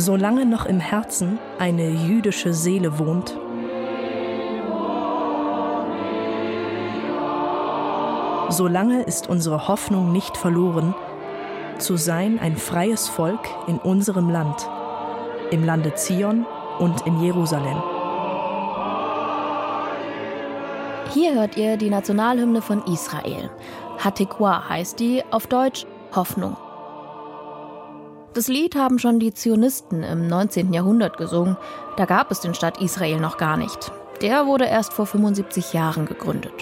Solange noch im Herzen eine jüdische Seele wohnt, solange ist unsere Hoffnung nicht verloren, zu sein ein freies Volk in unserem Land, im Lande Zion und in Jerusalem. Hier hört ihr die Nationalhymne von Israel. Hatikwa heißt die, auf Deutsch Hoffnung. Das Lied haben schon die Zionisten im 19. Jahrhundert gesungen. Da gab es den Staat Israel noch gar nicht. Der wurde erst vor 75 Jahren gegründet.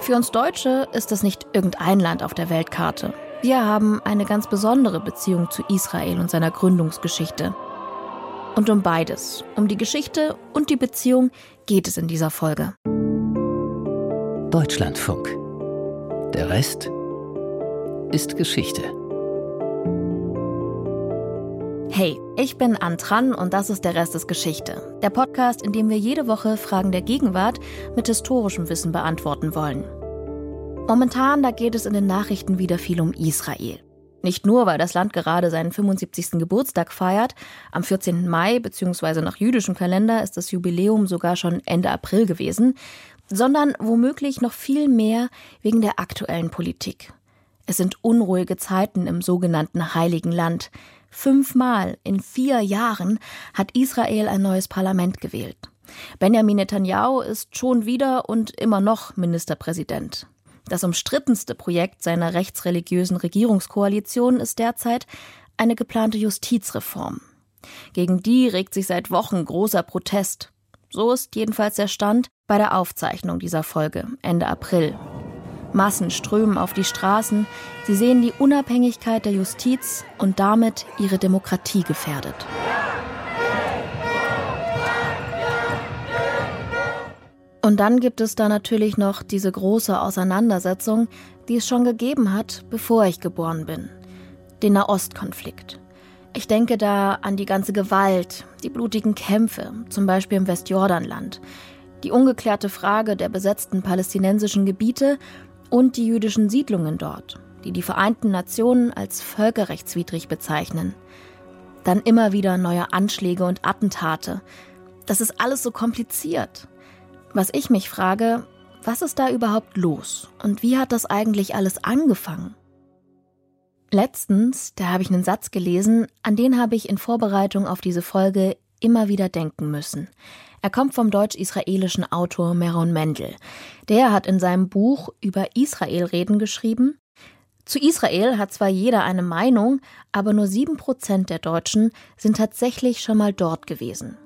Für uns Deutsche ist das nicht irgendein Land auf der Weltkarte. Wir haben eine ganz besondere Beziehung zu Israel und seiner Gründungsgeschichte. Und um beides, um die Geschichte und die Beziehung, geht es in dieser Folge. Deutschlandfunk. Der Rest ist Geschichte. Hey, ich bin Antran und das ist der Rest ist Geschichte. Der Podcast, in dem wir jede Woche Fragen der Gegenwart mit historischem Wissen beantworten wollen. Momentan, da geht es in den Nachrichten wieder viel um Israel. Nicht nur, weil das Land gerade seinen 75. Geburtstag feiert. Am 14. Mai bzw. nach jüdischem Kalender ist das Jubiläum sogar schon Ende April gewesen sondern womöglich noch viel mehr wegen der aktuellen Politik. Es sind unruhige Zeiten im sogenannten Heiligen Land. Fünfmal in vier Jahren hat Israel ein neues Parlament gewählt. Benjamin Netanyahu ist schon wieder und immer noch Ministerpräsident. Das umstrittenste Projekt seiner rechtsreligiösen Regierungskoalition ist derzeit eine geplante Justizreform. Gegen die regt sich seit Wochen großer Protest. So ist jedenfalls der Stand bei der Aufzeichnung dieser Folge Ende April. Massen strömen auf die Straßen, sie sehen die Unabhängigkeit der Justiz und damit ihre Demokratie gefährdet. Und dann gibt es da natürlich noch diese große Auseinandersetzung, die es schon gegeben hat, bevor ich geboren bin. Den Nahostkonflikt. Ich denke da an die ganze Gewalt, die blutigen Kämpfe, zum Beispiel im Westjordanland, die ungeklärte Frage der besetzten palästinensischen Gebiete und die jüdischen Siedlungen dort, die die Vereinten Nationen als völkerrechtswidrig bezeichnen. Dann immer wieder neue Anschläge und Attentate. Das ist alles so kompliziert. Was ich mich frage, was ist da überhaupt los und wie hat das eigentlich alles angefangen? Letztens, da habe ich einen Satz gelesen, an den habe ich in Vorbereitung auf diese Folge immer wieder denken müssen. Er kommt vom deutsch-israelischen Autor Meron Mendel. Der hat in seinem Buch über Israel-Reden geschrieben. Zu Israel hat zwar jeder eine Meinung, aber nur sieben Prozent der Deutschen sind tatsächlich schon mal dort gewesen.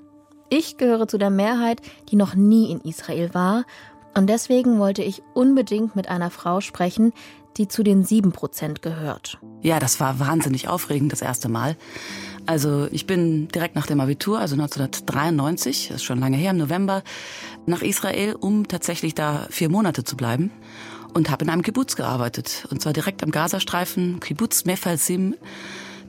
Ich gehöre zu der Mehrheit, die noch nie in Israel war, und deswegen wollte ich unbedingt mit einer Frau sprechen, die zu den sieben Prozent gehört. Ja, das war wahnsinnig aufregend das erste Mal. Also ich bin direkt nach dem Abitur, also 1993, das ist schon lange her, im November, nach Israel, um tatsächlich da vier Monate zu bleiben und habe in einem Kibbutz gearbeitet. Und zwar direkt am Gazastreifen, Kibbutz Mefalsim.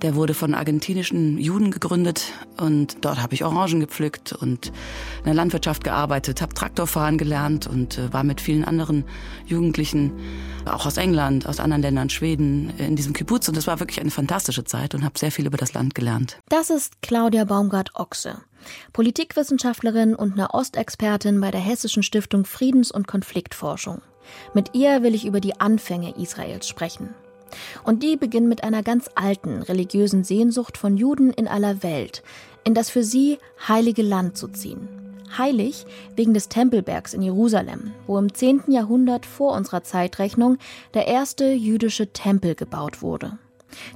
Der wurde von argentinischen Juden gegründet und dort habe ich Orangen gepflückt und in der Landwirtschaft gearbeitet, habe Traktorfahren gelernt und äh, war mit vielen anderen Jugendlichen, auch aus England, aus anderen Ländern, Schweden, in diesem Kibbutz und das war wirklich eine fantastische Zeit und habe sehr viel über das Land gelernt. Das ist Claudia Baumgart-Ochse. Politikwissenschaftlerin und Nahostexpertin bei der Hessischen Stiftung Friedens- und Konfliktforschung. Mit ihr will ich über die Anfänge Israels sprechen. Und die beginnen mit einer ganz alten religiösen Sehnsucht von Juden in aller Welt, in das für sie heilige Land zu ziehen. Heilig wegen des Tempelbergs in Jerusalem, wo im 10. Jahrhundert vor unserer Zeitrechnung der erste jüdische Tempel gebaut wurde.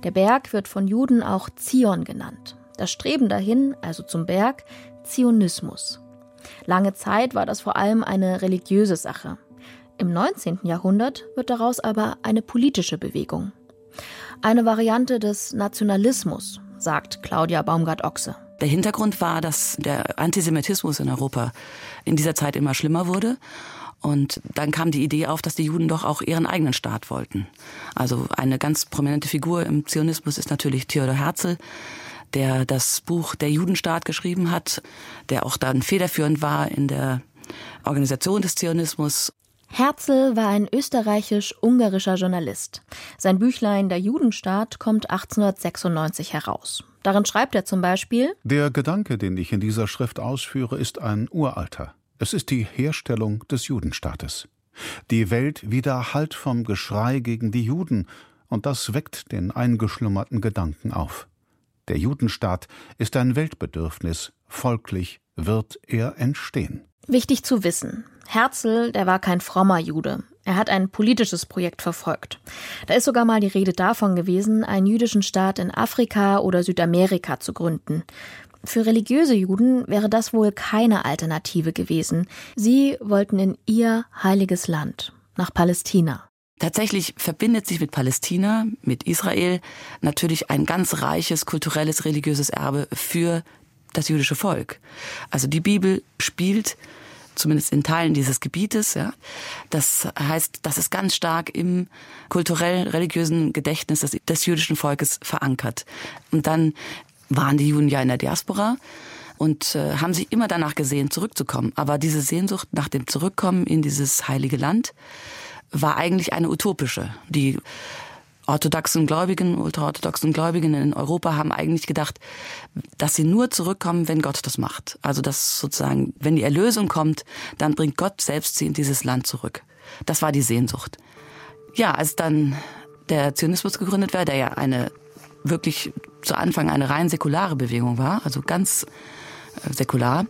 Der Berg wird von Juden auch Zion genannt. Das Streben dahin, also zum Berg, Zionismus. Lange Zeit war das vor allem eine religiöse Sache. Im 19. Jahrhundert wird daraus aber eine politische Bewegung. Eine Variante des Nationalismus, sagt Claudia Baumgart-Ochse. Der Hintergrund war, dass der Antisemitismus in Europa in dieser Zeit immer schlimmer wurde. Und dann kam die Idee auf, dass die Juden doch auch ihren eigenen Staat wollten. Also eine ganz prominente Figur im Zionismus ist natürlich Theodor Herzl, der das Buch Der Judenstaat geschrieben hat, der auch dann federführend war in der Organisation des Zionismus. Herzl war ein österreichisch-ungarischer Journalist. Sein Büchlein Der Judenstaat kommt 1896 heraus. Darin schreibt er zum Beispiel Der Gedanke, den ich in dieser Schrift ausführe, ist ein uralter. Es ist die Herstellung des Judenstaates. Die Welt widerhallt vom Geschrei gegen die Juden, und das weckt den eingeschlummerten Gedanken auf. Der Judenstaat ist ein Weltbedürfnis, folglich wird er entstehen. Wichtig zu wissen. Herzl, der war kein frommer Jude. Er hat ein politisches Projekt verfolgt. Da ist sogar mal die Rede davon gewesen, einen jüdischen Staat in Afrika oder Südamerika zu gründen. Für religiöse Juden wäre das wohl keine Alternative gewesen. Sie wollten in ihr heiliges Land, nach Palästina. Tatsächlich verbindet sich mit Palästina, mit Israel natürlich ein ganz reiches kulturelles, religiöses Erbe für das jüdische Volk. Also die Bibel spielt zumindest in Teilen dieses Gebietes. Ja. Das heißt, das ist ganz stark im kulturell-religiösen Gedächtnis des, des jüdischen Volkes verankert. Und dann waren die Juden ja in der Diaspora und äh, haben sich immer danach gesehen, zurückzukommen. Aber diese Sehnsucht nach dem Zurückkommen in dieses heilige Land war eigentlich eine utopische. Die orthodoxen Gläubigen, ultraorthodoxen Gläubigen in Europa haben eigentlich gedacht, dass sie nur zurückkommen, wenn Gott das macht. Also dass sozusagen, wenn die Erlösung kommt, dann bringt Gott selbst sie in dieses Land zurück. Das war die Sehnsucht. Ja, als dann der Zionismus gegründet war, der ja eine wirklich zu Anfang eine rein säkulare Bewegung war, also ganz äh, säkular,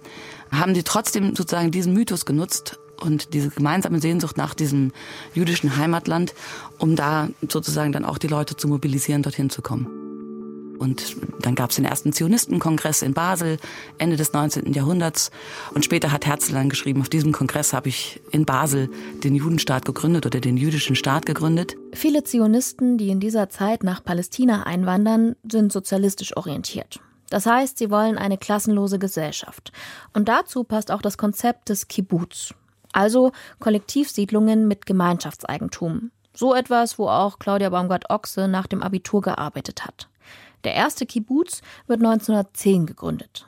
haben die trotzdem sozusagen diesen Mythos genutzt, und diese gemeinsame Sehnsucht nach diesem jüdischen Heimatland, um da sozusagen dann auch die Leute zu mobilisieren, dorthin zu kommen. Und dann gab es den ersten Zionistenkongress in Basel, Ende des 19. Jahrhunderts. Und später hat Herzl dann geschrieben, auf diesem Kongress habe ich in Basel den Judenstaat gegründet oder den jüdischen Staat gegründet. Viele Zionisten, die in dieser Zeit nach Palästina einwandern, sind sozialistisch orientiert. Das heißt, sie wollen eine klassenlose Gesellschaft. Und dazu passt auch das Konzept des Kibbutz, also Kollektivsiedlungen mit Gemeinschaftseigentum. So etwas, wo auch Claudia Baumgart-Ochse nach dem Abitur gearbeitet hat. Der erste Kibbutz wird 1910 gegründet.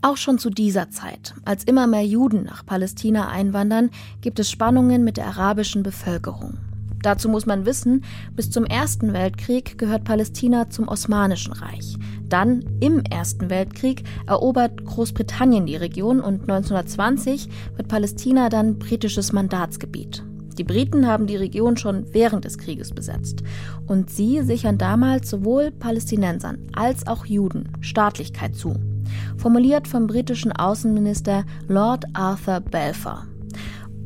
Auch schon zu dieser Zeit, als immer mehr Juden nach Palästina einwandern, gibt es Spannungen mit der arabischen Bevölkerung. Dazu muss man wissen, bis zum Ersten Weltkrieg gehört Palästina zum Osmanischen Reich. Dann, im Ersten Weltkrieg, erobert Großbritannien die Region und 1920 wird Palästina dann britisches Mandatsgebiet. Die Briten haben die Region schon während des Krieges besetzt. Und sie sichern damals sowohl Palästinensern als auch Juden Staatlichkeit zu. Formuliert vom britischen Außenminister Lord Arthur Balfour.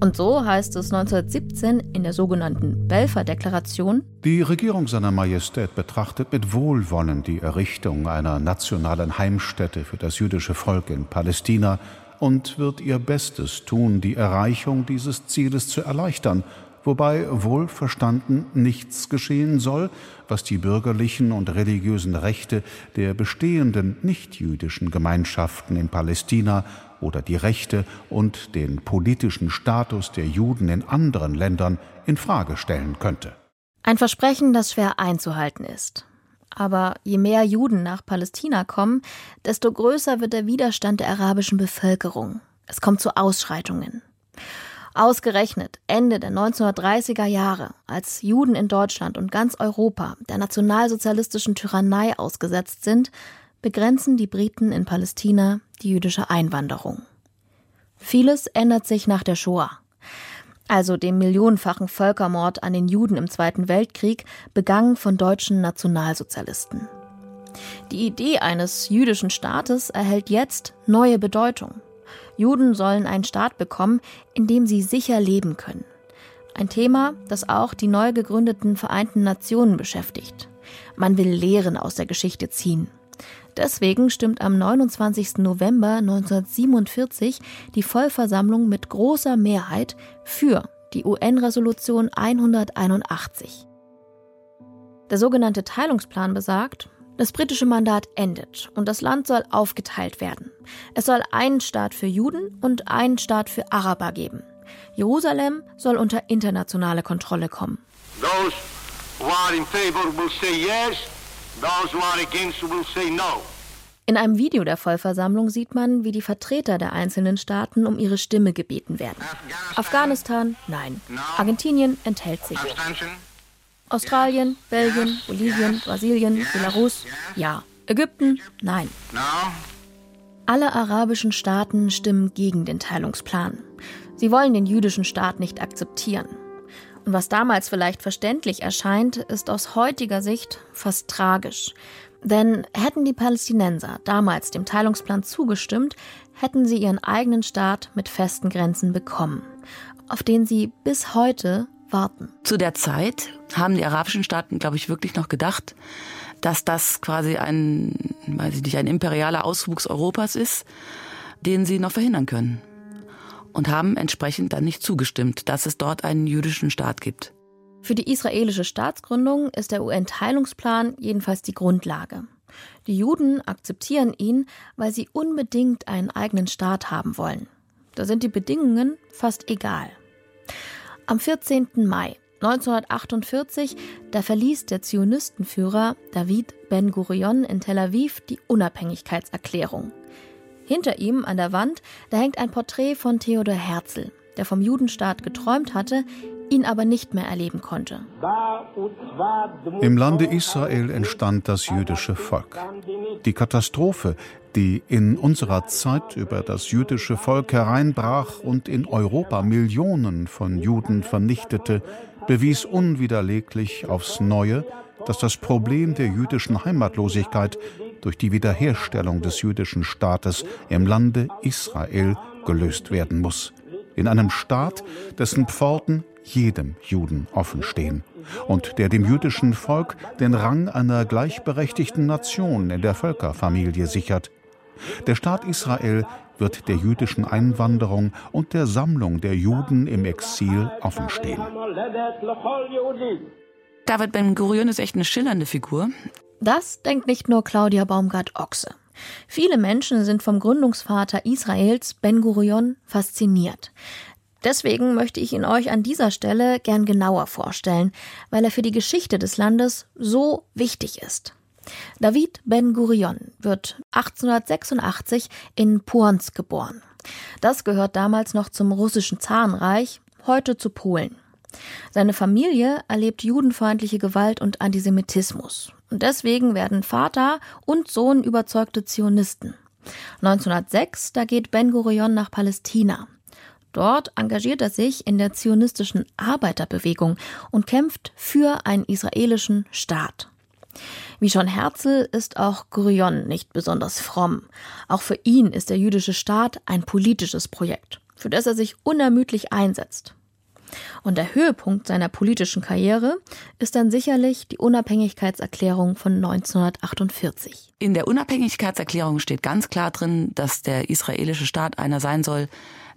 Und so heißt es 1917 in der sogenannten Belfer-Deklaration: Die Regierung seiner Majestät betrachtet mit Wohlwollen die Errichtung einer nationalen Heimstätte für das jüdische Volk in Palästina und wird ihr Bestes tun, die Erreichung dieses Zieles zu erleichtern, wobei wohlverstanden nichts geschehen soll, was die bürgerlichen und religiösen Rechte der bestehenden nichtjüdischen Gemeinschaften in Palästina oder die Rechte und den politischen Status der Juden in anderen Ländern in Frage stellen könnte. Ein Versprechen, das schwer einzuhalten ist. Aber je mehr Juden nach Palästina kommen, desto größer wird der Widerstand der arabischen Bevölkerung. Es kommt zu Ausschreitungen. Ausgerechnet Ende der 1930er Jahre, als Juden in Deutschland und ganz Europa der nationalsozialistischen Tyrannei ausgesetzt sind, begrenzen die Briten in Palästina die jüdische Einwanderung. Vieles ändert sich nach der Shoah. Also dem millionenfachen Völkermord an den Juden im Zweiten Weltkrieg, begangen von deutschen Nationalsozialisten. Die Idee eines jüdischen Staates erhält jetzt neue Bedeutung. Juden sollen einen Staat bekommen, in dem sie sicher leben können. Ein Thema, das auch die neu gegründeten Vereinten Nationen beschäftigt. Man will Lehren aus der Geschichte ziehen. Deswegen stimmt am 29. November 1947 die Vollversammlung mit großer Mehrheit für die UN-Resolution 181. Der sogenannte Teilungsplan besagt, das britische Mandat endet und das Land soll aufgeteilt werden. Es soll einen Staat für Juden und einen Staat für Araber geben. Jerusalem soll unter internationale Kontrolle kommen. Those who are in favor will say yes, In einem Video der Vollversammlung sieht man, wie die Vertreter der einzelnen Staaten um ihre Stimme gebeten werden. Afghanistan, nein. Argentinien enthält sich. Australien, Belgien, Bolivien, Brasilien, Belarus, ja. Ägypten, nein. Alle arabischen Staaten stimmen gegen den Teilungsplan. Sie wollen den jüdischen Staat nicht akzeptieren. Was damals vielleicht verständlich erscheint, ist aus heutiger Sicht fast tragisch. Denn hätten die Palästinenser damals dem Teilungsplan zugestimmt, hätten sie ihren eigenen Staat mit festen Grenzen bekommen, auf den sie bis heute warten. Zu der Zeit haben die arabischen Staaten, glaube ich, wirklich noch gedacht, dass das quasi ein, weiß ich nicht, ein imperialer Auswuchs Europas ist, den sie noch verhindern können. Und haben entsprechend dann nicht zugestimmt, dass es dort einen jüdischen Staat gibt. Für die israelische Staatsgründung ist der UN-Teilungsplan jedenfalls die Grundlage. Die Juden akzeptieren ihn, weil sie unbedingt einen eigenen Staat haben wollen. Da sind die Bedingungen fast egal. Am 14. Mai 1948, da verließ der Zionistenführer David Ben-Gurion in Tel Aviv die Unabhängigkeitserklärung. Hinter ihm an der Wand, da hängt ein Porträt von Theodor Herzl, der vom Judenstaat geträumt hatte, ihn aber nicht mehr erleben konnte. Im Lande Israel entstand das jüdische Volk. Die Katastrophe, die in unserer Zeit über das jüdische Volk hereinbrach und in Europa Millionen von Juden vernichtete, bewies unwiderleglich aufs Neue, dass das Problem der jüdischen Heimatlosigkeit durch die Wiederherstellung des jüdischen Staates im Lande Israel gelöst werden muss. In einem Staat, dessen Pforten jedem Juden offen stehen und der dem jüdischen Volk den Rang einer gleichberechtigten Nation in der Völkerfamilie sichert. Der Staat Israel wird der jüdischen Einwanderung und der Sammlung der Juden im Exil offenstehen. David Ben Gurion ist echt eine schillernde Figur. Das denkt nicht nur Claudia Baumgart-Ochse. Viele Menschen sind vom Gründungsvater Israels Ben Gurion fasziniert. Deswegen möchte ich ihn euch an dieser Stelle gern genauer vorstellen, weil er für die Geschichte des Landes so wichtig ist. David Ben Gurion wird 1886 in Puons geboren. Das gehört damals noch zum russischen Zarenreich, heute zu Polen. Seine Familie erlebt judenfeindliche Gewalt und Antisemitismus. Und deswegen werden Vater und Sohn überzeugte Zionisten. 1906, da geht Ben Gurion nach Palästina. Dort engagiert er sich in der zionistischen Arbeiterbewegung und kämpft für einen israelischen Staat. Wie schon Herzl ist auch Gurion nicht besonders fromm. Auch für ihn ist der jüdische Staat ein politisches Projekt, für das er sich unermüdlich einsetzt. Und der Höhepunkt seiner politischen Karriere ist dann sicherlich die Unabhängigkeitserklärung von 1948. In der Unabhängigkeitserklärung steht ganz klar drin, dass der israelische Staat einer sein soll,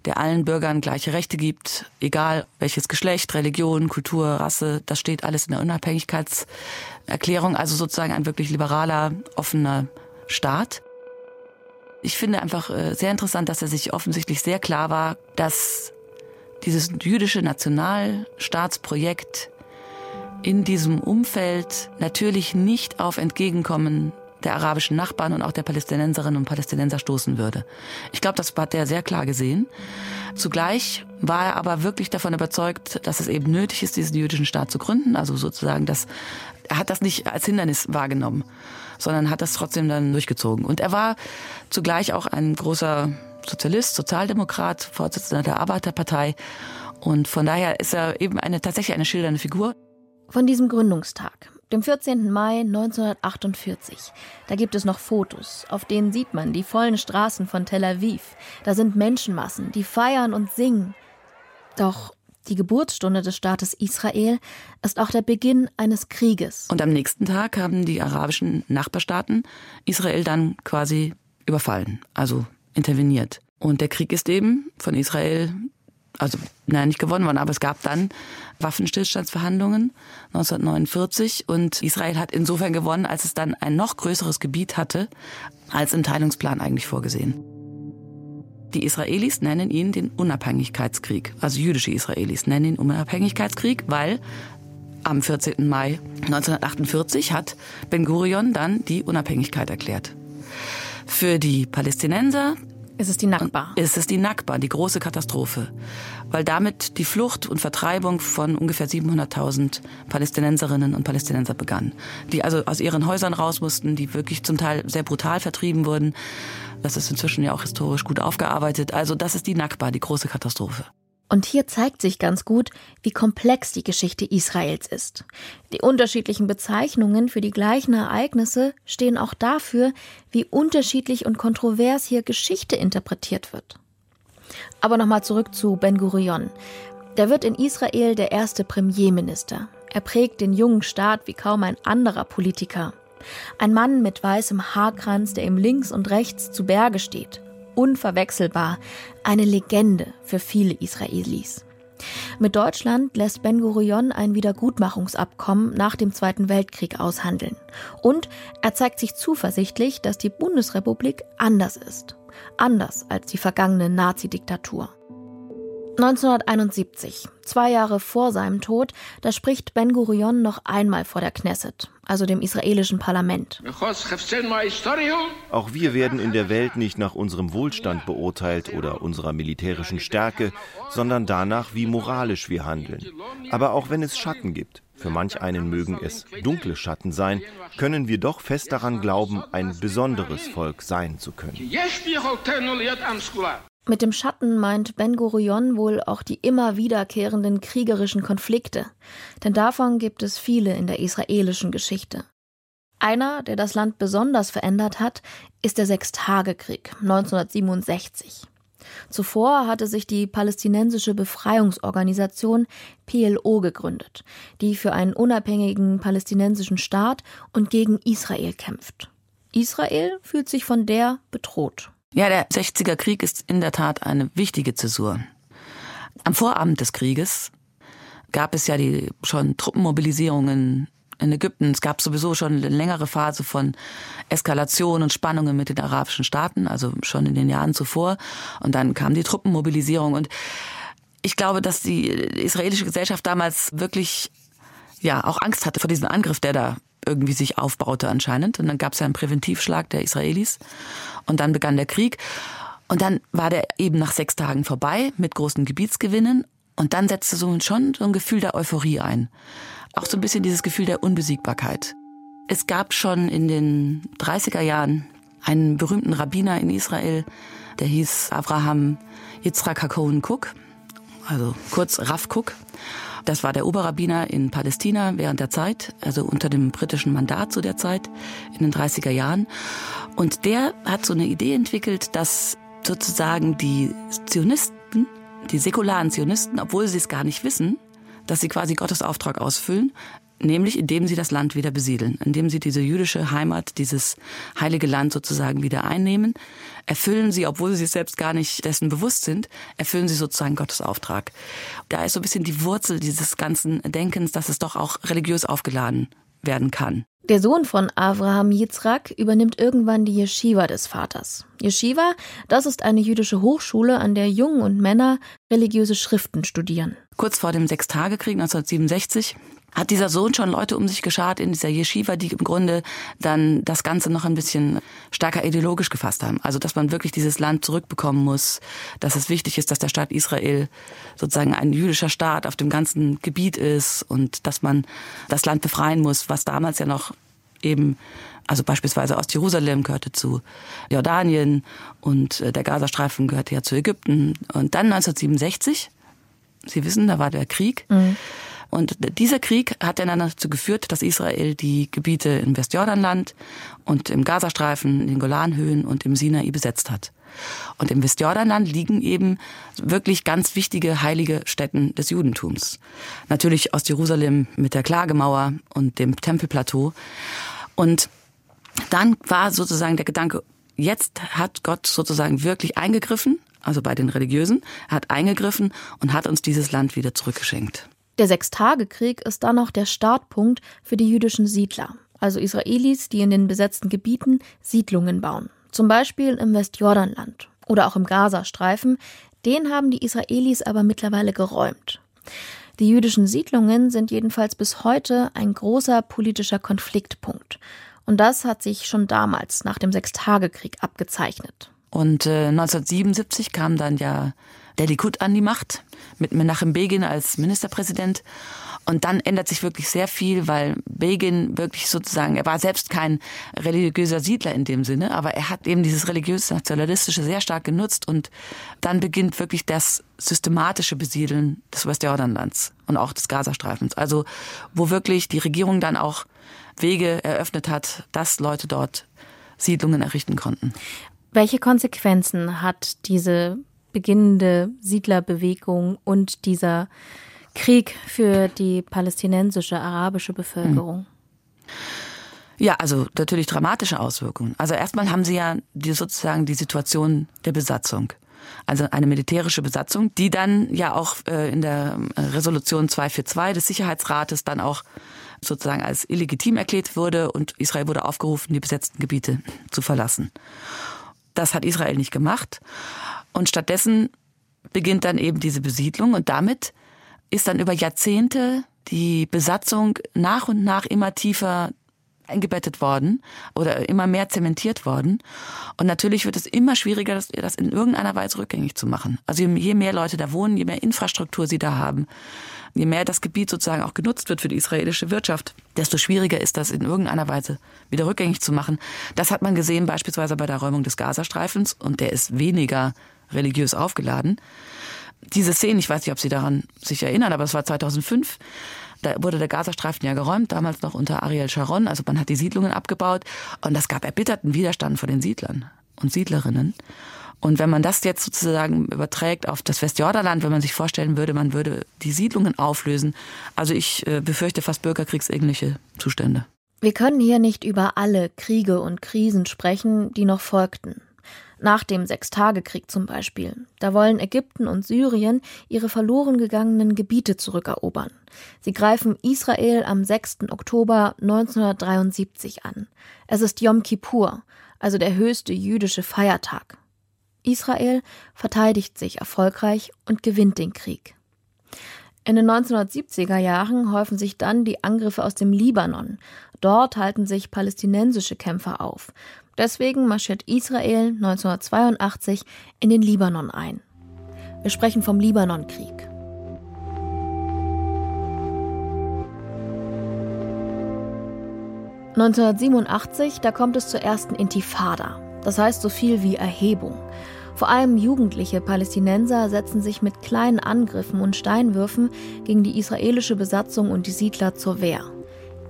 der allen Bürgern gleiche Rechte gibt, egal welches Geschlecht, Religion, Kultur, Rasse, das steht alles in der Unabhängigkeitserklärung, also sozusagen ein wirklich liberaler, offener Staat. Ich finde einfach äh, sehr interessant, dass er sich offensichtlich sehr klar war, dass dieses jüdische Nationalstaatsprojekt in diesem Umfeld natürlich nicht auf Entgegenkommen der arabischen Nachbarn und auch der Palästinenserinnen und Palästinenser stoßen würde. Ich glaube, das hat er sehr klar gesehen. Zugleich war er aber wirklich davon überzeugt, dass es eben nötig ist, diesen jüdischen Staat zu gründen. Also sozusagen, dass er hat das nicht als Hindernis wahrgenommen, sondern hat das trotzdem dann durchgezogen. Und er war zugleich auch ein großer Sozialist, Sozialdemokrat, Vorsitzender der Arbeiterpartei. Und von daher ist er eben eine tatsächlich eine schildernde Figur. Von diesem Gründungstag dem 14. Mai 1948. Da gibt es noch Fotos, auf denen sieht man die vollen Straßen von Tel Aviv. Da sind Menschenmassen, die feiern und singen. Doch die Geburtsstunde des Staates Israel ist auch der Beginn eines Krieges. Und am nächsten Tag haben die arabischen Nachbarstaaten Israel dann quasi überfallen, also interveniert. Und der Krieg ist eben von Israel also nein, nicht gewonnen worden, aber es gab dann Waffenstillstandsverhandlungen 1949 und Israel hat insofern gewonnen, als es dann ein noch größeres Gebiet hatte, als im Teilungsplan eigentlich vorgesehen. Die Israelis nennen ihn den Unabhängigkeitskrieg, also jüdische Israelis nennen ihn Unabhängigkeitskrieg, weil am 14. Mai 1948 hat Ben Gurion dann die Unabhängigkeit erklärt. Für die Palästinenser ist es die Nakba. Ist es die Nakba, die große Katastrophe. Weil damit die Flucht und Vertreibung von ungefähr 700.000 Palästinenserinnen und Palästinenser begann. Die also aus ihren Häusern raus mussten, die wirklich zum Teil sehr brutal vertrieben wurden. Das ist inzwischen ja auch historisch gut aufgearbeitet. Also das ist die Nakba, die große Katastrophe. Und hier zeigt sich ganz gut, wie komplex die Geschichte Israels ist. Die unterschiedlichen Bezeichnungen für die gleichen Ereignisse stehen auch dafür, wie unterschiedlich und kontrovers hier Geschichte interpretiert wird. Aber nochmal zurück zu Ben Gurion. Der wird in Israel der erste Premierminister. Er prägt den jungen Staat wie kaum ein anderer Politiker. Ein Mann mit weißem Haarkranz, der ihm links und rechts zu Berge steht unverwechselbar, eine Legende für viele Israelis. Mit Deutschland lässt Ben Gurion ein Wiedergutmachungsabkommen nach dem Zweiten Weltkrieg aushandeln. Und er zeigt sich zuversichtlich, dass die Bundesrepublik anders ist. Anders als die vergangene Nazi-Diktatur. 1971, zwei Jahre vor seinem Tod, da spricht Ben Gurion noch einmal vor der Knesset, also dem israelischen Parlament. Auch wir werden in der Welt nicht nach unserem Wohlstand beurteilt oder unserer militärischen Stärke, sondern danach, wie moralisch wir handeln. Aber auch wenn es Schatten gibt, für manch einen mögen es dunkle Schatten sein, können wir doch fest daran glauben, ein besonderes Volk sein zu können. Mit dem Schatten meint Ben Gurion wohl auch die immer wiederkehrenden kriegerischen Konflikte, denn davon gibt es viele in der israelischen Geschichte. Einer, der das Land besonders verändert hat, ist der Sechstagekrieg 1967. Zuvor hatte sich die palästinensische Befreiungsorganisation PLO gegründet, die für einen unabhängigen palästinensischen Staat und gegen Israel kämpft. Israel fühlt sich von der bedroht. Ja, der 60er Krieg ist in der Tat eine wichtige Zäsur. Am Vorabend des Krieges gab es ja die schon Truppenmobilisierungen in Ägypten. Es gab sowieso schon eine längere Phase von Eskalation und Spannungen mit den arabischen Staaten, also schon in den Jahren zuvor. Und dann kam die Truppenmobilisierung. Und ich glaube, dass die israelische Gesellschaft damals wirklich ja auch Angst hatte vor diesem Angriff, der da irgendwie sich aufbaute anscheinend. Und dann gab es ja einen Präventivschlag der Israelis. Und dann begann der Krieg. Und dann war der eben nach sechs Tagen vorbei mit großen Gebietsgewinnen. Und dann setzte so schon so ein Gefühl der Euphorie ein. Auch so ein bisschen dieses Gefühl der Unbesiegbarkeit. Es gab schon in den 30er Jahren einen berühmten Rabbiner in Israel, der hieß Abraham Yitzhak Hakon Cook, also kurz Rav Cook. Das war der Oberrabbiner in Palästina während der Zeit, also unter dem britischen Mandat zu der Zeit in den 30er Jahren. Und der hat so eine Idee entwickelt, dass sozusagen die Zionisten, die säkularen Zionisten, obwohl sie es gar nicht wissen, dass sie quasi Gottes Auftrag ausfüllen, nämlich indem sie das Land wieder besiedeln, indem sie diese jüdische Heimat, dieses heilige Land sozusagen wieder einnehmen, erfüllen sie, obwohl sie sich selbst gar nicht dessen bewusst sind, erfüllen sie sozusagen Gottes Auftrag. Da ist so ein bisschen die Wurzel dieses ganzen Denkens, dass es doch auch religiös aufgeladen werden kann. Der Sohn von Avraham Yitzhak übernimmt irgendwann die Yeshiva des Vaters. Yeshiva, das ist eine jüdische Hochschule, an der Jungen und Männer religiöse Schriften studieren. Kurz vor dem Sechstagekrieg 1967 hat dieser Sohn schon Leute um sich geschart in dieser Yeshiva, die im Grunde dann das Ganze noch ein bisschen stärker ideologisch gefasst haben. Also, dass man wirklich dieses Land zurückbekommen muss, dass es wichtig ist, dass der Staat Israel sozusagen ein jüdischer Staat auf dem ganzen Gebiet ist und dass man das Land befreien muss, was damals ja noch eben also beispielsweise Ostjerusalem gehörte zu Jordanien und äh, der Gazastreifen gehörte ja zu Ägypten. Und dann 1967, Sie wissen, da war der Krieg. Mhm. Und dieser Krieg hat dann dazu geführt, dass Israel die Gebiete im Westjordanland und im Gazastreifen, in den Golanhöhen und im Sinai besetzt hat. Und im Westjordanland liegen eben wirklich ganz wichtige heilige Stätten des Judentums. Natürlich aus Jerusalem mit der Klagemauer und dem Tempelplateau. Und dann war sozusagen der Gedanke, jetzt hat Gott sozusagen wirklich eingegriffen, also bei den Religiösen, hat eingegriffen und hat uns dieses Land wieder zurückgeschenkt. Der Sechstagekrieg ist dann noch der Startpunkt für die jüdischen Siedler, also Israelis, die in den besetzten Gebieten Siedlungen bauen. Zum Beispiel im Westjordanland oder auch im Gazastreifen. Den haben die Israelis aber mittlerweile geräumt. Die jüdischen Siedlungen sind jedenfalls bis heute ein großer politischer Konfliktpunkt. Und das hat sich schon damals nach dem Sechstagekrieg abgezeichnet. Und äh, 1977 kam dann ja der Likud an die Macht mit Menachem Begin als Ministerpräsident. Und dann ändert sich wirklich sehr viel, weil Begin wirklich sozusagen, er war selbst kein religiöser Siedler in dem Sinne, aber er hat eben dieses religiös-nationalistische sehr stark genutzt und dann beginnt wirklich das systematische Besiedeln des Westjordanlands und auch des Gazastreifens. Also wo wirklich die Regierung dann auch Wege eröffnet hat, dass Leute dort Siedlungen errichten konnten. Welche Konsequenzen hat diese beginnende Siedlerbewegung und dieser Krieg für die palästinensische arabische Bevölkerung? Ja, also natürlich dramatische Auswirkungen. Also erstmal haben sie ja die, sozusagen die Situation der Besatzung. Also eine militärische Besatzung, die dann ja auch äh, in der äh, Resolution 242 des Sicherheitsrates dann auch sozusagen als illegitim erklärt wurde und Israel wurde aufgerufen, die besetzten Gebiete zu verlassen. Das hat Israel nicht gemacht und stattdessen beginnt dann eben diese Besiedlung und damit ist dann über Jahrzehnte die Besatzung nach und nach immer tiefer eingebettet worden oder immer mehr zementiert worden. Und natürlich wird es immer schwieriger, das, das in irgendeiner Weise rückgängig zu machen. Also je mehr Leute da wohnen, je mehr Infrastruktur sie da haben, je mehr das Gebiet sozusagen auch genutzt wird für die israelische Wirtschaft, desto schwieriger ist das in irgendeiner Weise wieder rückgängig zu machen. Das hat man gesehen beispielsweise bei der Räumung des Gazastreifens und der ist weniger religiös aufgeladen diese Szene, ich weiß nicht, ob Sie daran sich erinnern, aber es war 2005. Da wurde der Gazastreifen ja geräumt, damals noch unter Ariel Sharon. Also man hat die Siedlungen abgebaut und das gab erbitterten Widerstand von den Siedlern und Siedlerinnen. Und wenn man das jetzt sozusagen überträgt auf das Westjordanland, wenn man sich vorstellen würde, man würde die Siedlungen auflösen, also ich äh, befürchte fast bürgerkriegsähnliche Zustände. Wir können hier nicht über alle Kriege und Krisen sprechen, die noch folgten. Nach dem Sechstagekrieg zum Beispiel. Da wollen Ägypten und Syrien ihre verloren gegangenen Gebiete zurückerobern. Sie greifen Israel am 6. Oktober 1973 an. Es ist Yom Kippur, also der höchste jüdische Feiertag. Israel verteidigt sich erfolgreich und gewinnt den Krieg. In den 1970er Jahren häufen sich dann die Angriffe aus dem Libanon. Dort halten sich palästinensische Kämpfer auf. Deswegen marschiert Israel 1982 in den Libanon ein. Wir sprechen vom Libanonkrieg. (1987), da kommt es zur ersten Intifada, das heißt so viel wie Erhebung. Vor allem jugendliche Palästinenser setzen sich mit kleinen Angriffen und Steinwürfen gegen die israelische Besatzung und die Siedler zur Wehr.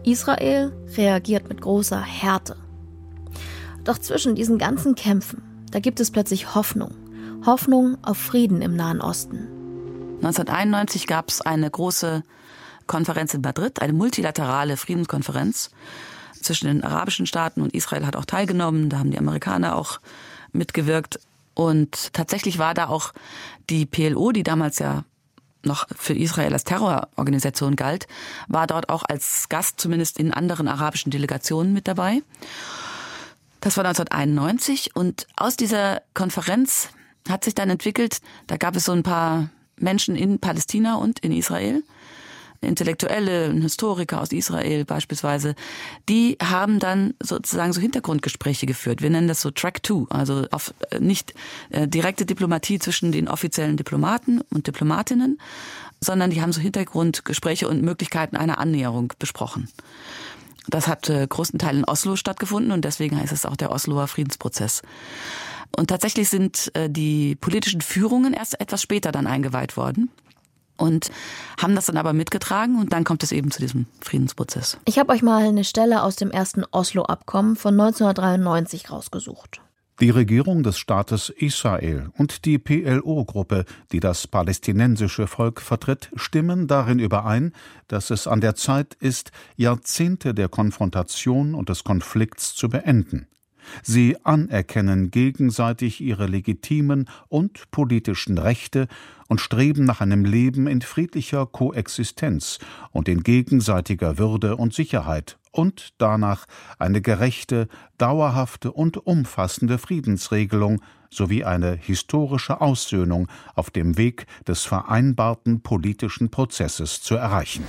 Israel reagiert mit großer Härte. Doch zwischen diesen ganzen Kämpfen, da gibt es plötzlich Hoffnung. Hoffnung auf Frieden im Nahen Osten. 1991 gab es eine große Konferenz in Madrid, eine multilaterale Friedenskonferenz zwischen den arabischen Staaten und Israel hat auch teilgenommen. Da haben die Amerikaner auch mitgewirkt. Und tatsächlich war da auch die PLO, die damals ja noch für Israel als Terrororganisation galt, war dort auch als Gast zumindest in anderen arabischen Delegationen mit dabei. Das war 1991 und aus dieser Konferenz hat sich dann entwickelt, da gab es so ein paar Menschen in Palästina und in Israel, Intellektuelle, Historiker aus Israel beispielsweise, die haben dann sozusagen so Hintergrundgespräche geführt. Wir nennen das so Track Two, also auf äh, nicht äh, direkte Diplomatie zwischen den offiziellen Diplomaten und Diplomatinnen, sondern die haben so Hintergrundgespräche und Möglichkeiten einer Annäherung besprochen. Das hat äh, großen Teil in Oslo stattgefunden und deswegen heißt es auch der Osloer Friedensprozess. Und tatsächlich sind äh, die politischen Führungen erst etwas später dann eingeweiht worden und haben das dann aber mitgetragen und dann kommt es eben zu diesem Friedensprozess. Ich habe euch mal eine Stelle aus dem ersten Oslo-Abkommen von 1993 rausgesucht. Die Regierung des Staates Israel und die PLO-Gruppe, die das palästinensische Volk vertritt, stimmen darin überein, dass es an der Zeit ist, Jahrzehnte der Konfrontation und des Konflikts zu beenden. Sie anerkennen gegenseitig ihre legitimen und politischen Rechte und streben nach einem Leben in friedlicher Koexistenz und in gegenseitiger Würde und Sicherheit und danach eine gerechte, dauerhafte und umfassende Friedensregelung sowie eine historische Aussöhnung auf dem Weg des vereinbarten politischen Prozesses zu erreichen.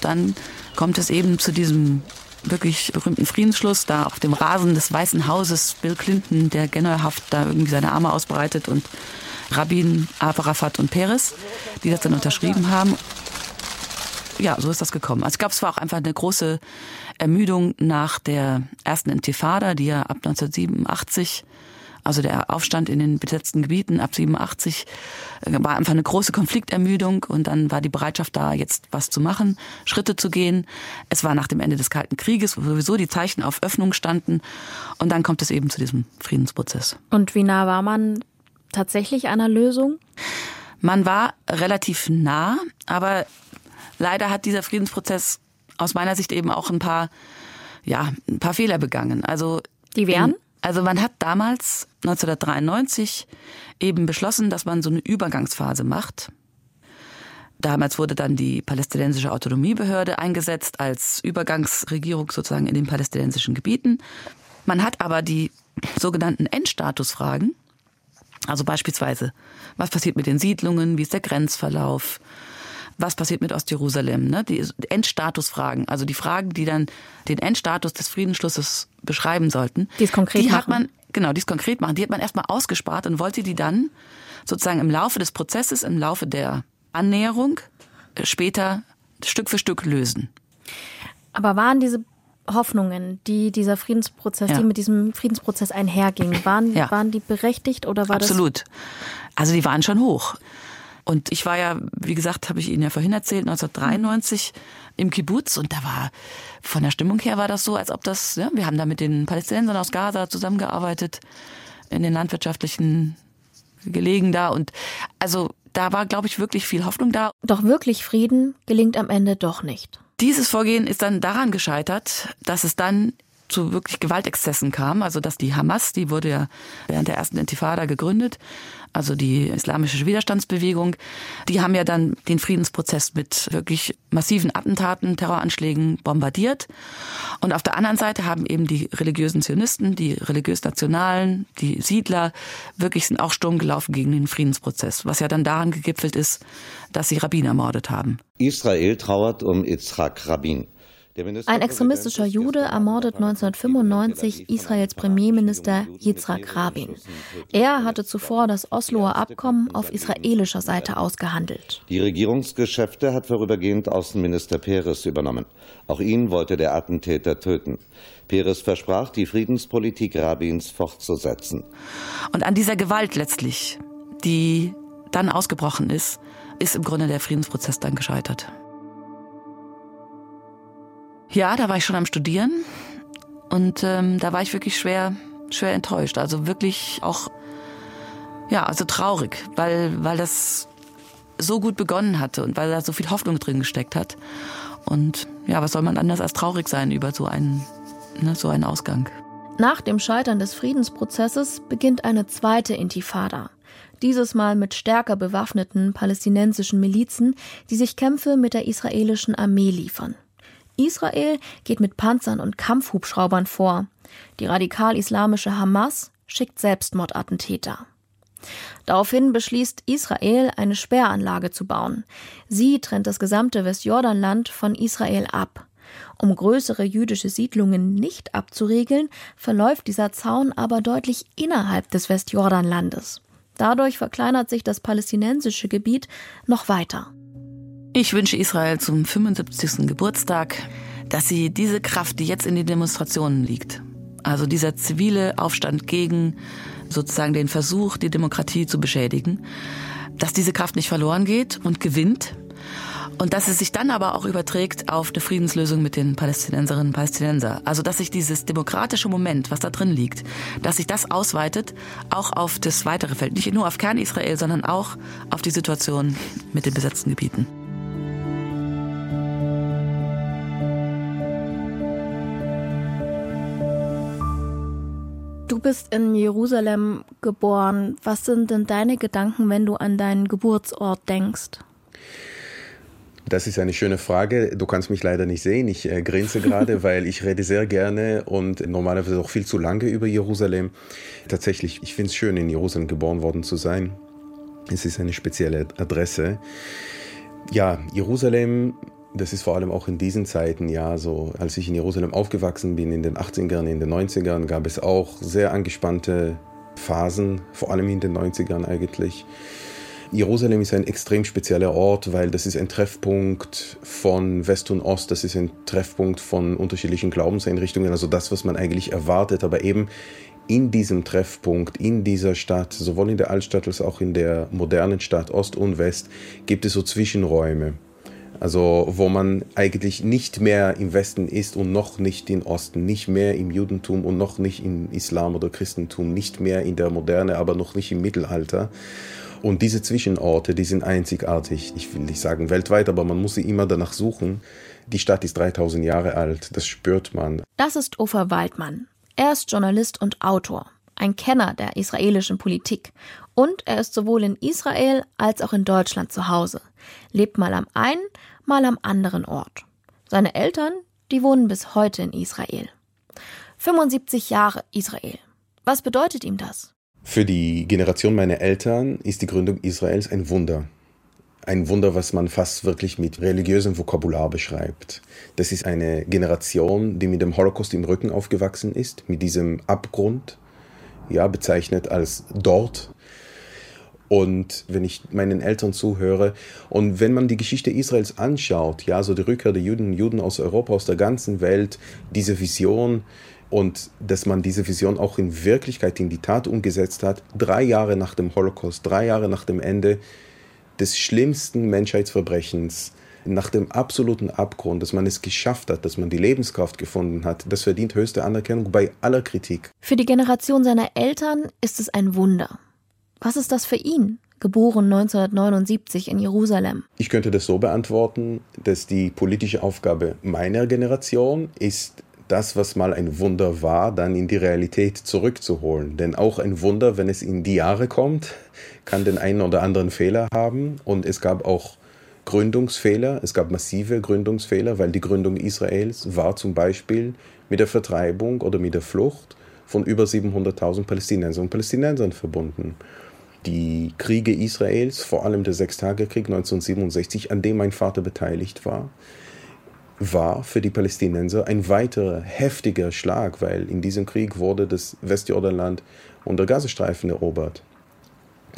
Dann kommt es eben zu diesem wirklich berühmten Friedensschluss, da auf dem Rasen des Weißen Hauses Bill Clinton, der generellhaft da irgendwie seine Arme ausbreitet und Rabin, Arafat und Peres, die das dann unterschrieben haben. Ja, so ist das gekommen. Also ich glaube, es war auch einfach eine große Ermüdung nach der ersten Intifada, die ja ab 1987 also der Aufstand in den besetzten Gebieten ab 87 äh, war einfach eine große Konfliktermüdung und dann war die Bereitschaft da, jetzt was zu machen, Schritte zu gehen. Es war nach dem Ende des Kalten Krieges, wo sowieso die Zeichen auf Öffnung standen. Und dann kommt es eben zu diesem Friedensprozess. Und wie nah war man tatsächlich einer Lösung? Man war relativ nah, aber leider hat dieser Friedensprozess aus meiner Sicht eben auch ein paar, ja, ein paar Fehler begangen. Also die wären? Also man hat damals 1993 eben beschlossen, dass man so eine Übergangsphase macht. Damals wurde dann die palästinensische Autonomiebehörde eingesetzt als Übergangsregierung sozusagen in den palästinensischen Gebieten. Man hat aber die sogenannten Endstatusfragen, also beispielsweise, was passiert mit den Siedlungen, wie ist der Grenzverlauf, was passiert mit Ostjerusalem, ne? die Endstatusfragen, also die Fragen, die dann den Endstatus des Friedensschlusses beschreiben sollten. Die es konkret die machen. hat man genau, die es konkret machen, die hat man erstmal ausgespart und wollte die dann sozusagen im Laufe des Prozesses, im Laufe der Annäherung äh, später Stück für Stück lösen. Aber waren diese Hoffnungen, die dieser Friedensprozess, ja. die mit diesem Friedensprozess einhergingen, waren, ja. waren die berechtigt oder war Absolut. das? Absolut. Also die waren schon hoch. Und ich war ja, wie gesagt, habe ich Ihnen ja vorhin erzählt, 1993 im Kibbutz und da war von der Stimmung her war das so, als ob das, ja, wir haben da mit den Palästinensern aus Gaza zusammengearbeitet in den landwirtschaftlichen Gelegen da und also da war, glaube ich, wirklich viel Hoffnung da. Doch wirklich Frieden gelingt am Ende doch nicht. Dieses Vorgehen ist dann daran gescheitert, dass es dann zu wirklich Gewaltexzessen kam. Also dass die Hamas, die wurde ja während der ersten Intifada gegründet, also die islamische Widerstandsbewegung, die haben ja dann den Friedensprozess mit wirklich massiven Attentaten, Terroranschlägen bombardiert. Und auf der anderen Seite haben eben die religiösen Zionisten, die religiös-nationalen, die Siedler wirklich sind auch Sturm gelaufen gegen den Friedensprozess, was ja dann daran gegipfelt ist, dass sie Rabbin ermordet haben. Israel trauert um Yitzhak Rabin. Ein extremistischer Jude ermordet 1995 Israels Premierminister Yitzhak Rabin. Er hatte zuvor das Osloer Abkommen auf israelischer Seite ausgehandelt. Die Regierungsgeschäfte hat vorübergehend Außenminister Peres übernommen. Auch ihn wollte der Attentäter töten. Peres versprach, die Friedenspolitik Rabins fortzusetzen. Und an dieser Gewalt letztlich, die dann ausgebrochen ist, ist im Grunde der Friedensprozess dann gescheitert. Ja, da war ich schon am Studieren und ähm, da war ich wirklich schwer, schwer enttäuscht. Also wirklich auch, ja, also traurig, weil, weil das so gut begonnen hatte und weil da so viel Hoffnung drin gesteckt hat. Und ja, was soll man anders als traurig sein über so einen, ne, so einen Ausgang? Nach dem Scheitern des Friedensprozesses beginnt eine zweite Intifada. Dieses Mal mit stärker bewaffneten palästinensischen Milizen, die sich Kämpfe mit der israelischen Armee liefern. Israel geht mit Panzern und Kampfhubschraubern vor. Die radikal-islamische Hamas schickt Selbstmordattentäter. Daraufhin beschließt Israel, eine Sperranlage zu bauen. Sie trennt das gesamte Westjordanland von Israel ab. Um größere jüdische Siedlungen nicht abzuriegeln, verläuft dieser Zaun aber deutlich innerhalb des Westjordanlandes. Dadurch verkleinert sich das palästinensische Gebiet noch weiter. Ich wünsche Israel zum 75. Geburtstag, dass sie diese Kraft, die jetzt in den Demonstrationen liegt, also dieser zivile Aufstand gegen sozusagen den Versuch, die Demokratie zu beschädigen, dass diese Kraft nicht verloren geht und gewinnt und dass es sich dann aber auch überträgt auf eine Friedenslösung mit den Palästinenserinnen und Palästinenser. Also dass sich dieses demokratische Moment, was da drin liegt, dass sich das ausweitet, auch auf das weitere Feld. Nicht nur auf Kern-Israel, sondern auch auf die Situation mit den besetzten Gebieten. Bist in Jerusalem geboren. Was sind denn deine Gedanken, wenn du an deinen Geburtsort denkst? Das ist eine schöne Frage. Du kannst mich leider nicht sehen. Ich äh, grinse gerade, weil ich rede sehr gerne und normalerweise auch viel zu lange über Jerusalem. Tatsächlich, ich finde es schön, in Jerusalem geboren worden zu sein. Es ist eine spezielle Adresse. Ja, Jerusalem Das ist vor allem auch in diesen Zeiten, ja, so als ich in Jerusalem aufgewachsen bin, in den 80ern, in den 90ern, gab es auch sehr angespannte Phasen, vor allem in den 90ern eigentlich. Jerusalem ist ein extrem spezieller Ort, weil das ist ein Treffpunkt von West und Ost, das ist ein Treffpunkt von unterschiedlichen Glaubenseinrichtungen, also das, was man eigentlich erwartet, aber eben in diesem Treffpunkt, in dieser Stadt, sowohl in der Altstadt als auch in der modernen Stadt Ost und West, gibt es so Zwischenräume. Also wo man eigentlich nicht mehr im Westen ist und noch nicht im Osten, nicht mehr im Judentum und noch nicht im Islam oder Christentum, nicht mehr in der Moderne, aber noch nicht im Mittelalter. Und diese Zwischenorte, die sind einzigartig. Ich will nicht sagen weltweit, aber man muss sie immer danach suchen. Die Stadt ist 3000 Jahre alt, das spürt man. Das ist Ofer Waldmann. Er ist Journalist und Autor, ein Kenner der israelischen Politik. Und er ist sowohl in Israel als auch in Deutschland zu Hause, lebt mal am einen, mal am anderen Ort. Seine Eltern, die wohnen bis heute in Israel. 75 Jahre Israel. Was bedeutet ihm das? Für die Generation meiner Eltern ist die Gründung Israels ein Wunder. Ein Wunder, was man fast wirklich mit religiösem Vokabular beschreibt. Das ist eine Generation, die mit dem Holocaust im Rücken aufgewachsen ist, mit diesem Abgrund, ja, bezeichnet als dort, und wenn ich meinen Eltern zuhöre und wenn man die Geschichte Israels anschaut, ja, so die Rückkehr der Juden, Juden aus Europa, aus der ganzen Welt, diese Vision und dass man diese Vision auch in Wirklichkeit, in die Tat umgesetzt hat, drei Jahre nach dem Holocaust, drei Jahre nach dem Ende des schlimmsten Menschheitsverbrechens, nach dem absoluten Abgrund, dass man es geschafft hat, dass man die Lebenskraft gefunden hat, das verdient höchste Anerkennung bei aller Kritik. Für die Generation seiner Eltern ist es ein Wunder. Was ist das für ihn? Geboren 1979 in Jerusalem. Ich könnte das so beantworten, dass die politische Aufgabe meiner Generation ist, das, was mal ein Wunder war, dann in die Realität zurückzuholen. Denn auch ein Wunder, wenn es in die Jahre kommt, kann den einen oder anderen Fehler haben. Und es gab auch Gründungsfehler, es gab massive Gründungsfehler, weil die Gründung Israels war zum Beispiel mit der Vertreibung oder mit der Flucht von über 700.000 Palästinensern und Palästinensern verbunden die Kriege Israels, vor allem der Sechstagekrieg 1967, an dem mein Vater beteiligt war, war für die Palästinenser ein weiterer heftiger Schlag, weil in diesem Krieg wurde das Westjordanland und der Gazastreifen erobert.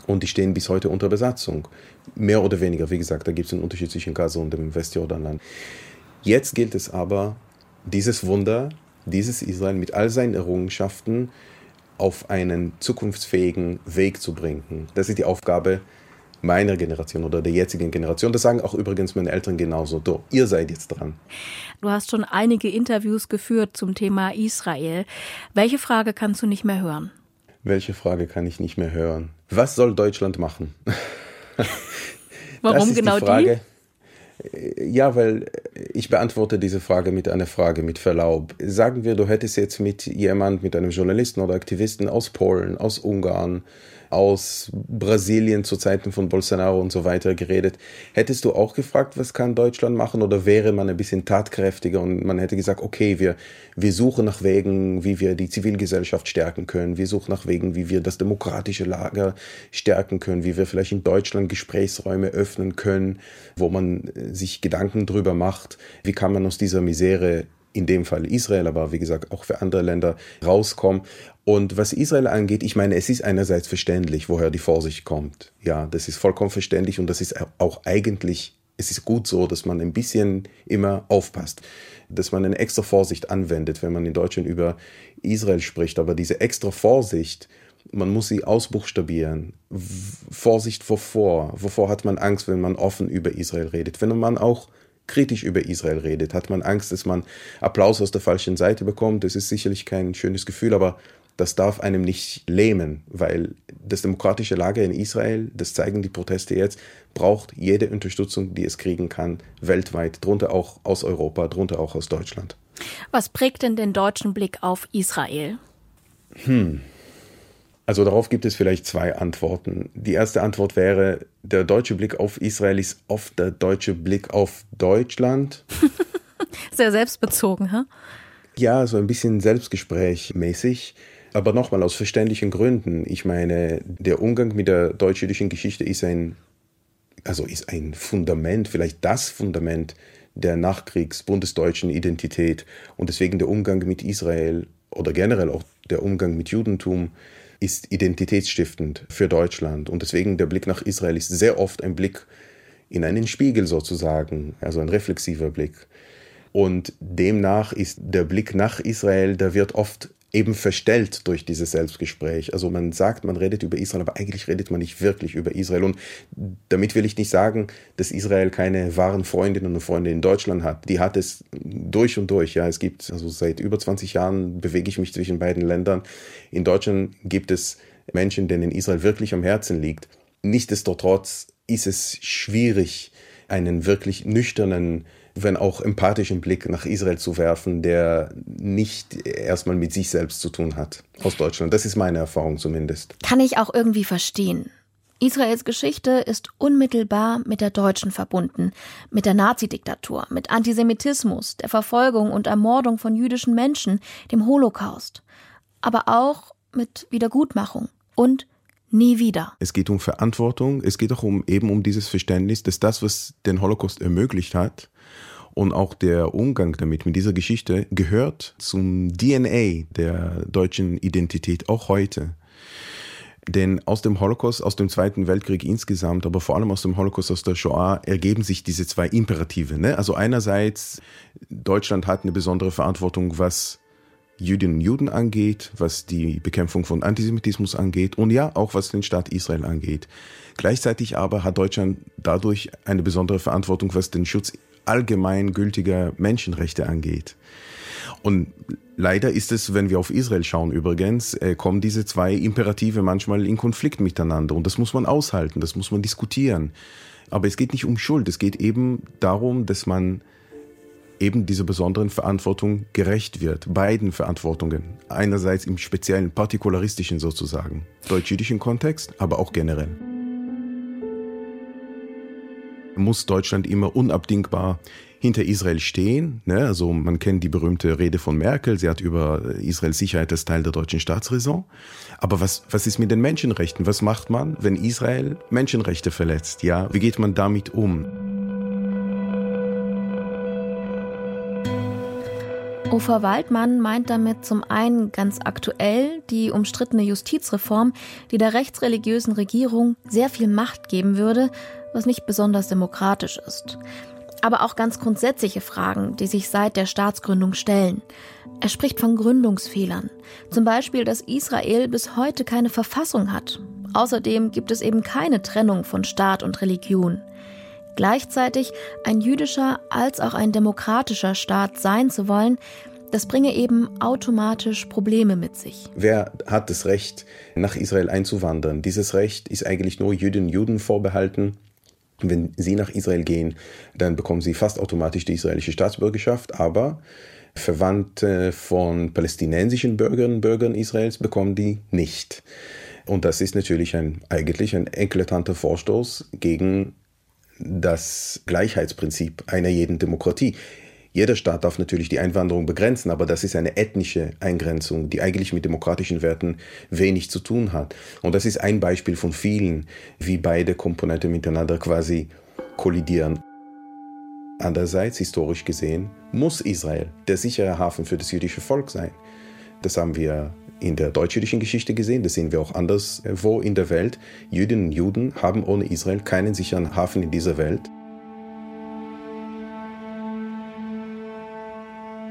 Und die stehen bis heute unter Besatzung. Mehr oder weniger, wie gesagt, da gibt es einen Unterschied zwischen Gaza und dem Westjordanland. Jetzt gilt es aber, dieses Wunder, dieses Israel mit all seinen Errungenschaften auf einen zukunftsfähigen Weg zu bringen. Das ist die Aufgabe meiner Generation oder der jetzigen Generation. Das sagen auch übrigens meine Eltern genauso. Do, ihr seid jetzt dran. Du hast schon einige Interviews geführt zum Thema Israel. Welche Frage kannst du nicht mehr hören? Welche Frage kann ich nicht mehr hören? Was soll Deutschland machen? Warum genau die? Frage. Die? Ja, weil ich beantworte diese Frage mit einer Frage mit Verlaub. Sagen wir, du hättest jetzt mit jemand, mit einem Journalisten oder Aktivisten aus Polen, aus Ungarn, aus Brasilien zu Zeiten von Bolsonaro und so weiter geredet. Hättest du auch gefragt, was kann Deutschland machen oder wäre man ein bisschen tatkräftiger und man hätte gesagt, okay, wir, wir suchen nach Wegen, wie wir die Zivilgesellschaft stärken können, wir suchen nach Wegen, wie wir das demokratische Lager stärken können, wie wir vielleicht in Deutschland Gesprächsräume öffnen können, wo man sich Gedanken drüber macht, wie kann man aus dieser Misere in dem Fall Israel, aber wie gesagt auch für andere Länder rauskommen. Und was Israel angeht, ich meine, es ist einerseits verständlich, woher die Vorsicht kommt. Ja, das ist vollkommen verständlich und das ist auch eigentlich, es ist gut so, dass man ein bisschen immer aufpasst, dass man eine extra Vorsicht anwendet, wenn man in Deutschland über Israel spricht. Aber diese extra Vorsicht, man muss sie ausbuchstabieren. Vorsicht wovor? Wovor hat man Angst, wenn man offen über Israel redet? Wenn man auch kritisch über Israel redet, hat man Angst, dass man Applaus aus der falschen Seite bekommt. Das ist sicherlich kein schönes Gefühl, aber das darf einem nicht lähmen, weil das demokratische Lager in Israel, das zeigen die Proteste jetzt, braucht jede Unterstützung, die es kriegen kann, weltweit, drunter auch aus Europa, drunter auch aus Deutschland. Was prägt denn den deutschen Blick auf Israel? Hm. Also darauf gibt es vielleicht zwei Antworten. Die erste Antwort wäre, der deutsche Blick auf Israel ist oft der deutsche Blick auf Deutschland. Sehr selbstbezogen, ha? Ja, so ein bisschen Selbstgespräch mäßig. Aber nochmal aus verständlichen Gründen. Ich meine, der Umgang mit der deutsch-jüdischen Geschichte ist ein, also ist ein Fundament, vielleicht das Fundament der Nachkriegs-bundesdeutschen Identität und deswegen der Umgang mit Israel oder generell auch der Umgang mit Judentum ist identitätsstiftend für Deutschland und deswegen der Blick nach Israel ist sehr oft ein Blick in einen Spiegel sozusagen, also ein reflexiver Blick. Und demnach ist der Blick nach Israel, da wird oft eben verstellt durch dieses Selbstgespräch. Also man sagt, man redet über Israel, aber eigentlich redet man nicht wirklich über Israel. Und damit will ich nicht sagen, dass Israel keine wahren Freundinnen und Freunde in Deutschland hat. Die hat es durch und durch. Ja, es gibt, also seit über 20 Jahren bewege ich mich zwischen beiden Ländern. In Deutschland gibt es Menschen, denen Israel wirklich am Herzen liegt. Nichtsdestotrotz ist es schwierig, einen wirklich nüchternen wenn auch empathischen Blick nach Israel zu werfen, der nicht erstmal mit sich selbst zu tun hat aus Deutschland. Das ist meine Erfahrung zumindest. Kann ich auch irgendwie verstehen. Israels Geschichte ist unmittelbar mit der deutschen verbunden, mit der Nazidiktatur, mit Antisemitismus, der Verfolgung und Ermordung von jüdischen Menschen, dem Holocaust, aber auch mit Wiedergutmachung und nie wieder. Es geht um Verantwortung, es geht auch um eben um dieses Verständnis, dass das, was den Holocaust ermöglicht hat, und auch der Umgang damit, mit dieser Geschichte, gehört zum DNA der deutschen Identität, auch heute. Denn aus dem Holocaust, aus dem Zweiten Weltkrieg insgesamt, aber vor allem aus dem Holocaust, aus der Shoah, ergeben sich diese zwei Imperative. Ne? Also einerseits, Deutschland hat eine besondere Verantwortung, was Jüdinnen und Juden angeht, was die Bekämpfung von Antisemitismus angeht und ja, auch was den Staat Israel angeht. Gleichzeitig aber hat Deutschland dadurch eine besondere Verantwortung, was den Schutz allgemeingültiger Menschenrechte angeht. Und leider ist es, wenn wir auf Israel schauen übrigens, äh, kommen diese zwei Imperative manchmal in Konflikt miteinander. Und das muss man aushalten, das muss man diskutieren. Aber es geht nicht um Schuld, es geht eben darum, dass man eben dieser besonderen Verantwortung gerecht wird. Beiden Verantwortungen. Einerseits im speziellen partikularistischen sozusagen, deutsch-jüdischen Kontext, aber auch generell muss Deutschland immer unabdingbar hinter Israel stehen. Ne? Also man kennt die berühmte Rede von Merkel, sie hat über Israels Sicherheit als Teil der deutschen Staatsräson. Aber was, was ist mit den Menschenrechten? Was macht man, wenn Israel Menschenrechte verletzt? Ja, wie geht man damit um? Ufer Waldmann meint damit zum einen ganz aktuell die umstrittene Justizreform, die der rechtsreligiösen Regierung sehr viel Macht geben würde, was nicht besonders demokratisch ist. Aber auch ganz grundsätzliche Fragen, die sich seit der Staatsgründung stellen. Er spricht von Gründungsfehlern. Zum Beispiel, dass Israel bis heute keine Verfassung hat. Außerdem gibt es eben keine Trennung von Staat und Religion. Gleichzeitig ein jüdischer als auch ein demokratischer Staat sein zu wollen, das bringe eben automatisch Probleme mit sich. Wer hat das Recht, nach Israel einzuwandern? Dieses Recht ist eigentlich nur Jüdinnen und Juden vorbehalten. Wenn sie nach Israel gehen, dann bekommen sie fast automatisch die israelische Staatsbürgerschaft, aber Verwandte von palästinensischen Bürgerinnen und Bürgern Israels bekommen die nicht. Und das ist natürlich ein, eigentlich ein eklatanter Vorstoß gegen das Gleichheitsprinzip einer jeden Demokratie. Jeder Staat darf natürlich die Einwanderung begrenzen, aber das ist eine ethnische Eingrenzung, die eigentlich mit demokratischen Werten wenig zu tun hat. Und das ist ein Beispiel von vielen, wie beide Komponenten miteinander quasi kollidieren. Andererseits, historisch gesehen, muss Israel der sichere Hafen für das jüdische Volk sein. Das haben wir in der deutsch-jüdischen Geschichte gesehen, das sehen wir auch anderswo in der Welt. Jüdinnen und Juden haben ohne Israel keinen sicheren Hafen in dieser Welt.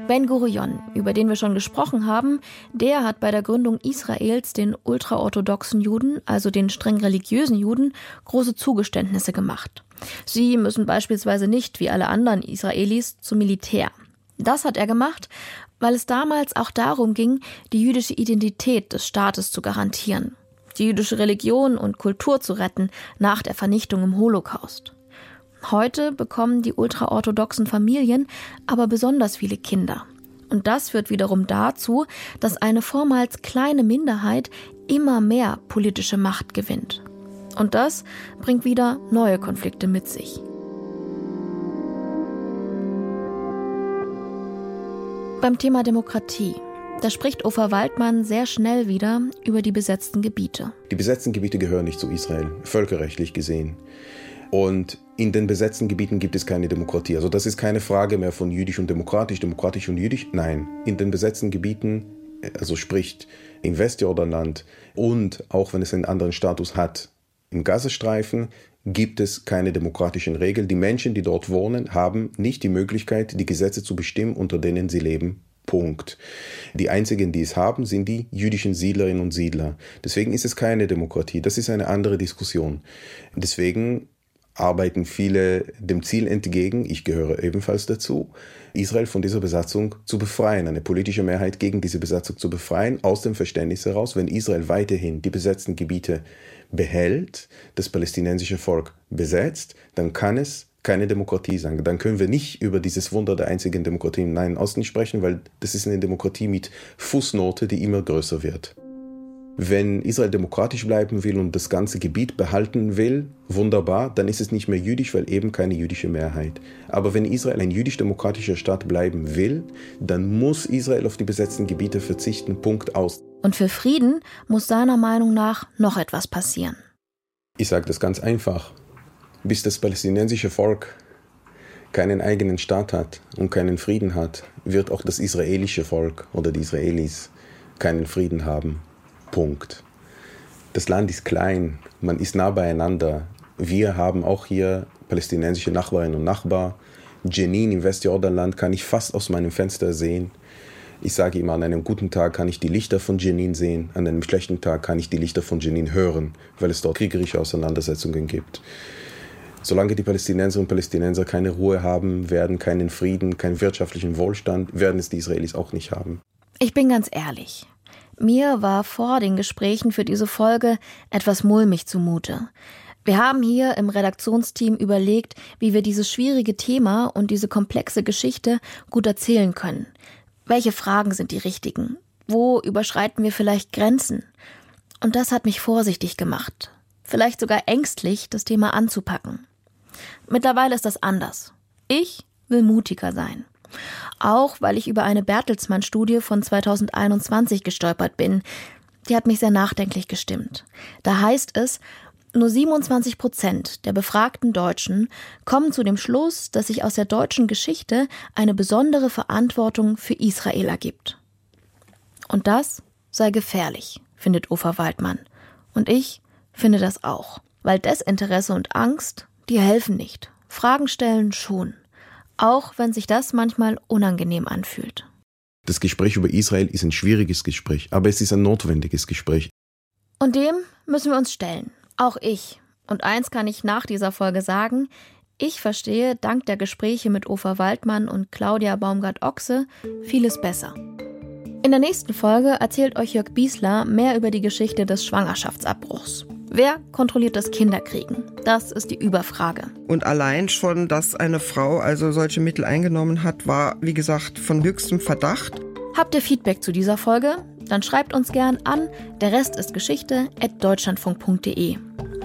Ben Gurion, über den wir schon gesprochen haben, der hat bei der Gründung Israels den ultraorthodoxen Juden, also den streng religiösen Juden, große Zugeständnisse gemacht. Sie müssen beispielsweise nicht wie alle anderen Israelis zum Militär. Das hat er gemacht, weil es damals auch darum ging, die jüdische Identität des Staates zu garantieren, die jüdische Religion und Kultur zu retten nach der Vernichtung im Holocaust. Heute bekommen die ultraorthodoxen Familien aber besonders viele Kinder. Und das führt wiederum dazu, dass eine vormals kleine Minderheit immer mehr politische Macht gewinnt. Und das bringt wieder neue Konflikte mit sich. Beim Thema Demokratie. Da spricht Ofer Waldmann sehr schnell wieder über die besetzten Gebiete. Die besetzten Gebiete gehören nicht zu Israel, völkerrechtlich gesehen. Und in den besetzten Gebieten gibt es keine Demokratie. Also das ist keine Frage mehr von jüdisch und demokratisch, demokratisch und jüdisch. Nein, in den besetzten Gebieten, also spricht im Westjordanland und auch wenn es einen anderen Status hat, im Gazastreifen, gibt es keine demokratischen Regeln. Die Menschen, die dort wohnen, haben nicht die Möglichkeit, die Gesetze zu bestimmen, unter denen sie leben. Punkt. Die einzigen, die es haben, sind die jüdischen Siedlerinnen und Siedler. Deswegen ist es keine Demokratie. Das ist eine andere Diskussion. Deswegen arbeiten viele dem Ziel entgegen, ich gehöre ebenfalls dazu, Israel von dieser Besatzung zu befreien, eine politische Mehrheit gegen diese Besatzung zu befreien, aus dem Verständnis heraus, wenn Israel weiterhin die besetzten Gebiete behält, das palästinensische Volk besetzt, dann kann es keine Demokratie sein. Dann können wir nicht über dieses Wunder der einzigen Demokratie im Nahen Osten sprechen, weil das ist eine Demokratie mit Fußnote, die immer größer wird. Wenn Israel demokratisch bleiben will und das ganze Gebiet behalten will, wunderbar, dann ist es nicht mehr jüdisch, weil eben keine jüdische Mehrheit. Aber wenn Israel ein jüdisch-demokratischer Staat bleiben will, dann muss Israel auf die besetzten Gebiete verzichten. Punkt aus. Und für Frieden muss seiner Meinung nach noch etwas passieren. Ich sage das ganz einfach. Bis das palästinensische Volk keinen eigenen Staat hat und keinen Frieden hat, wird auch das israelische Volk oder die Israelis keinen Frieden haben. Punkt. Das Land ist klein, man ist nah beieinander. Wir haben auch hier palästinensische Nachbarinnen und Nachbarn. Jenin im Westjordanland kann ich fast aus meinem Fenster sehen. Ich sage immer, an einem guten Tag kann ich die Lichter von Jenin sehen, an einem schlechten Tag kann ich die Lichter von Jenin hören, weil es dort kriegerische Auseinandersetzungen gibt. Solange die Palästinenser und Palästinenser keine Ruhe haben, werden keinen Frieden, keinen wirtschaftlichen Wohlstand, werden es die Israelis auch nicht haben. Ich bin ganz ehrlich. Mir war vor den Gesprächen für diese Folge etwas mulmig zumute. Wir haben hier im Redaktionsteam überlegt, wie wir dieses schwierige Thema und diese komplexe Geschichte gut erzählen können. Welche Fragen sind die richtigen? Wo überschreiten wir vielleicht Grenzen? Und das hat mich vorsichtig gemacht, vielleicht sogar ängstlich, das Thema anzupacken. Mittlerweile ist das anders. Ich will mutiger sein. Auch weil ich über eine Bertelsmann-Studie von 2021 gestolpert bin. Die hat mich sehr nachdenklich gestimmt. Da heißt es, nur 27 Prozent der befragten Deutschen kommen zu dem Schluss, dass sich aus der deutschen Geschichte eine besondere Verantwortung für Israel ergibt. Und das sei gefährlich, findet Ufa Waldmann. Und ich finde das auch. Weil Desinteresse und Angst, die helfen nicht. Fragen stellen schon auch wenn sich das manchmal unangenehm anfühlt. Das Gespräch über Israel ist ein schwieriges Gespräch, aber es ist ein notwendiges Gespräch. Und dem müssen wir uns stellen. Auch ich. Und eins kann ich nach dieser Folge sagen, ich verstehe dank der Gespräche mit Ofer Waldmann und Claudia Baumgart-Ochse vieles besser. In der nächsten Folge erzählt euch Jörg Biesler mehr über die Geschichte des Schwangerschaftsabbruchs. Wer kontrolliert das Kinderkriegen? Das ist die Überfrage. Und allein schon, dass eine Frau also solche Mittel eingenommen hat, war, wie gesagt, von höchstem Verdacht. Habt ihr Feedback zu dieser Folge? Dann schreibt uns gern an der Rest ist Geschichte at deutschlandfunk.de.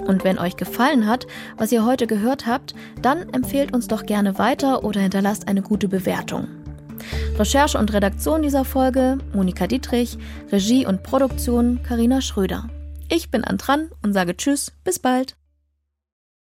Und wenn euch gefallen hat, was ihr heute gehört habt, dann empfehlt uns doch gerne weiter oder hinterlasst eine gute Bewertung. Recherche und Redaktion dieser Folge Monika Dietrich, Regie und Produktion Karina Schröder. Ich bin Antran und sage Tschüss, bis bald.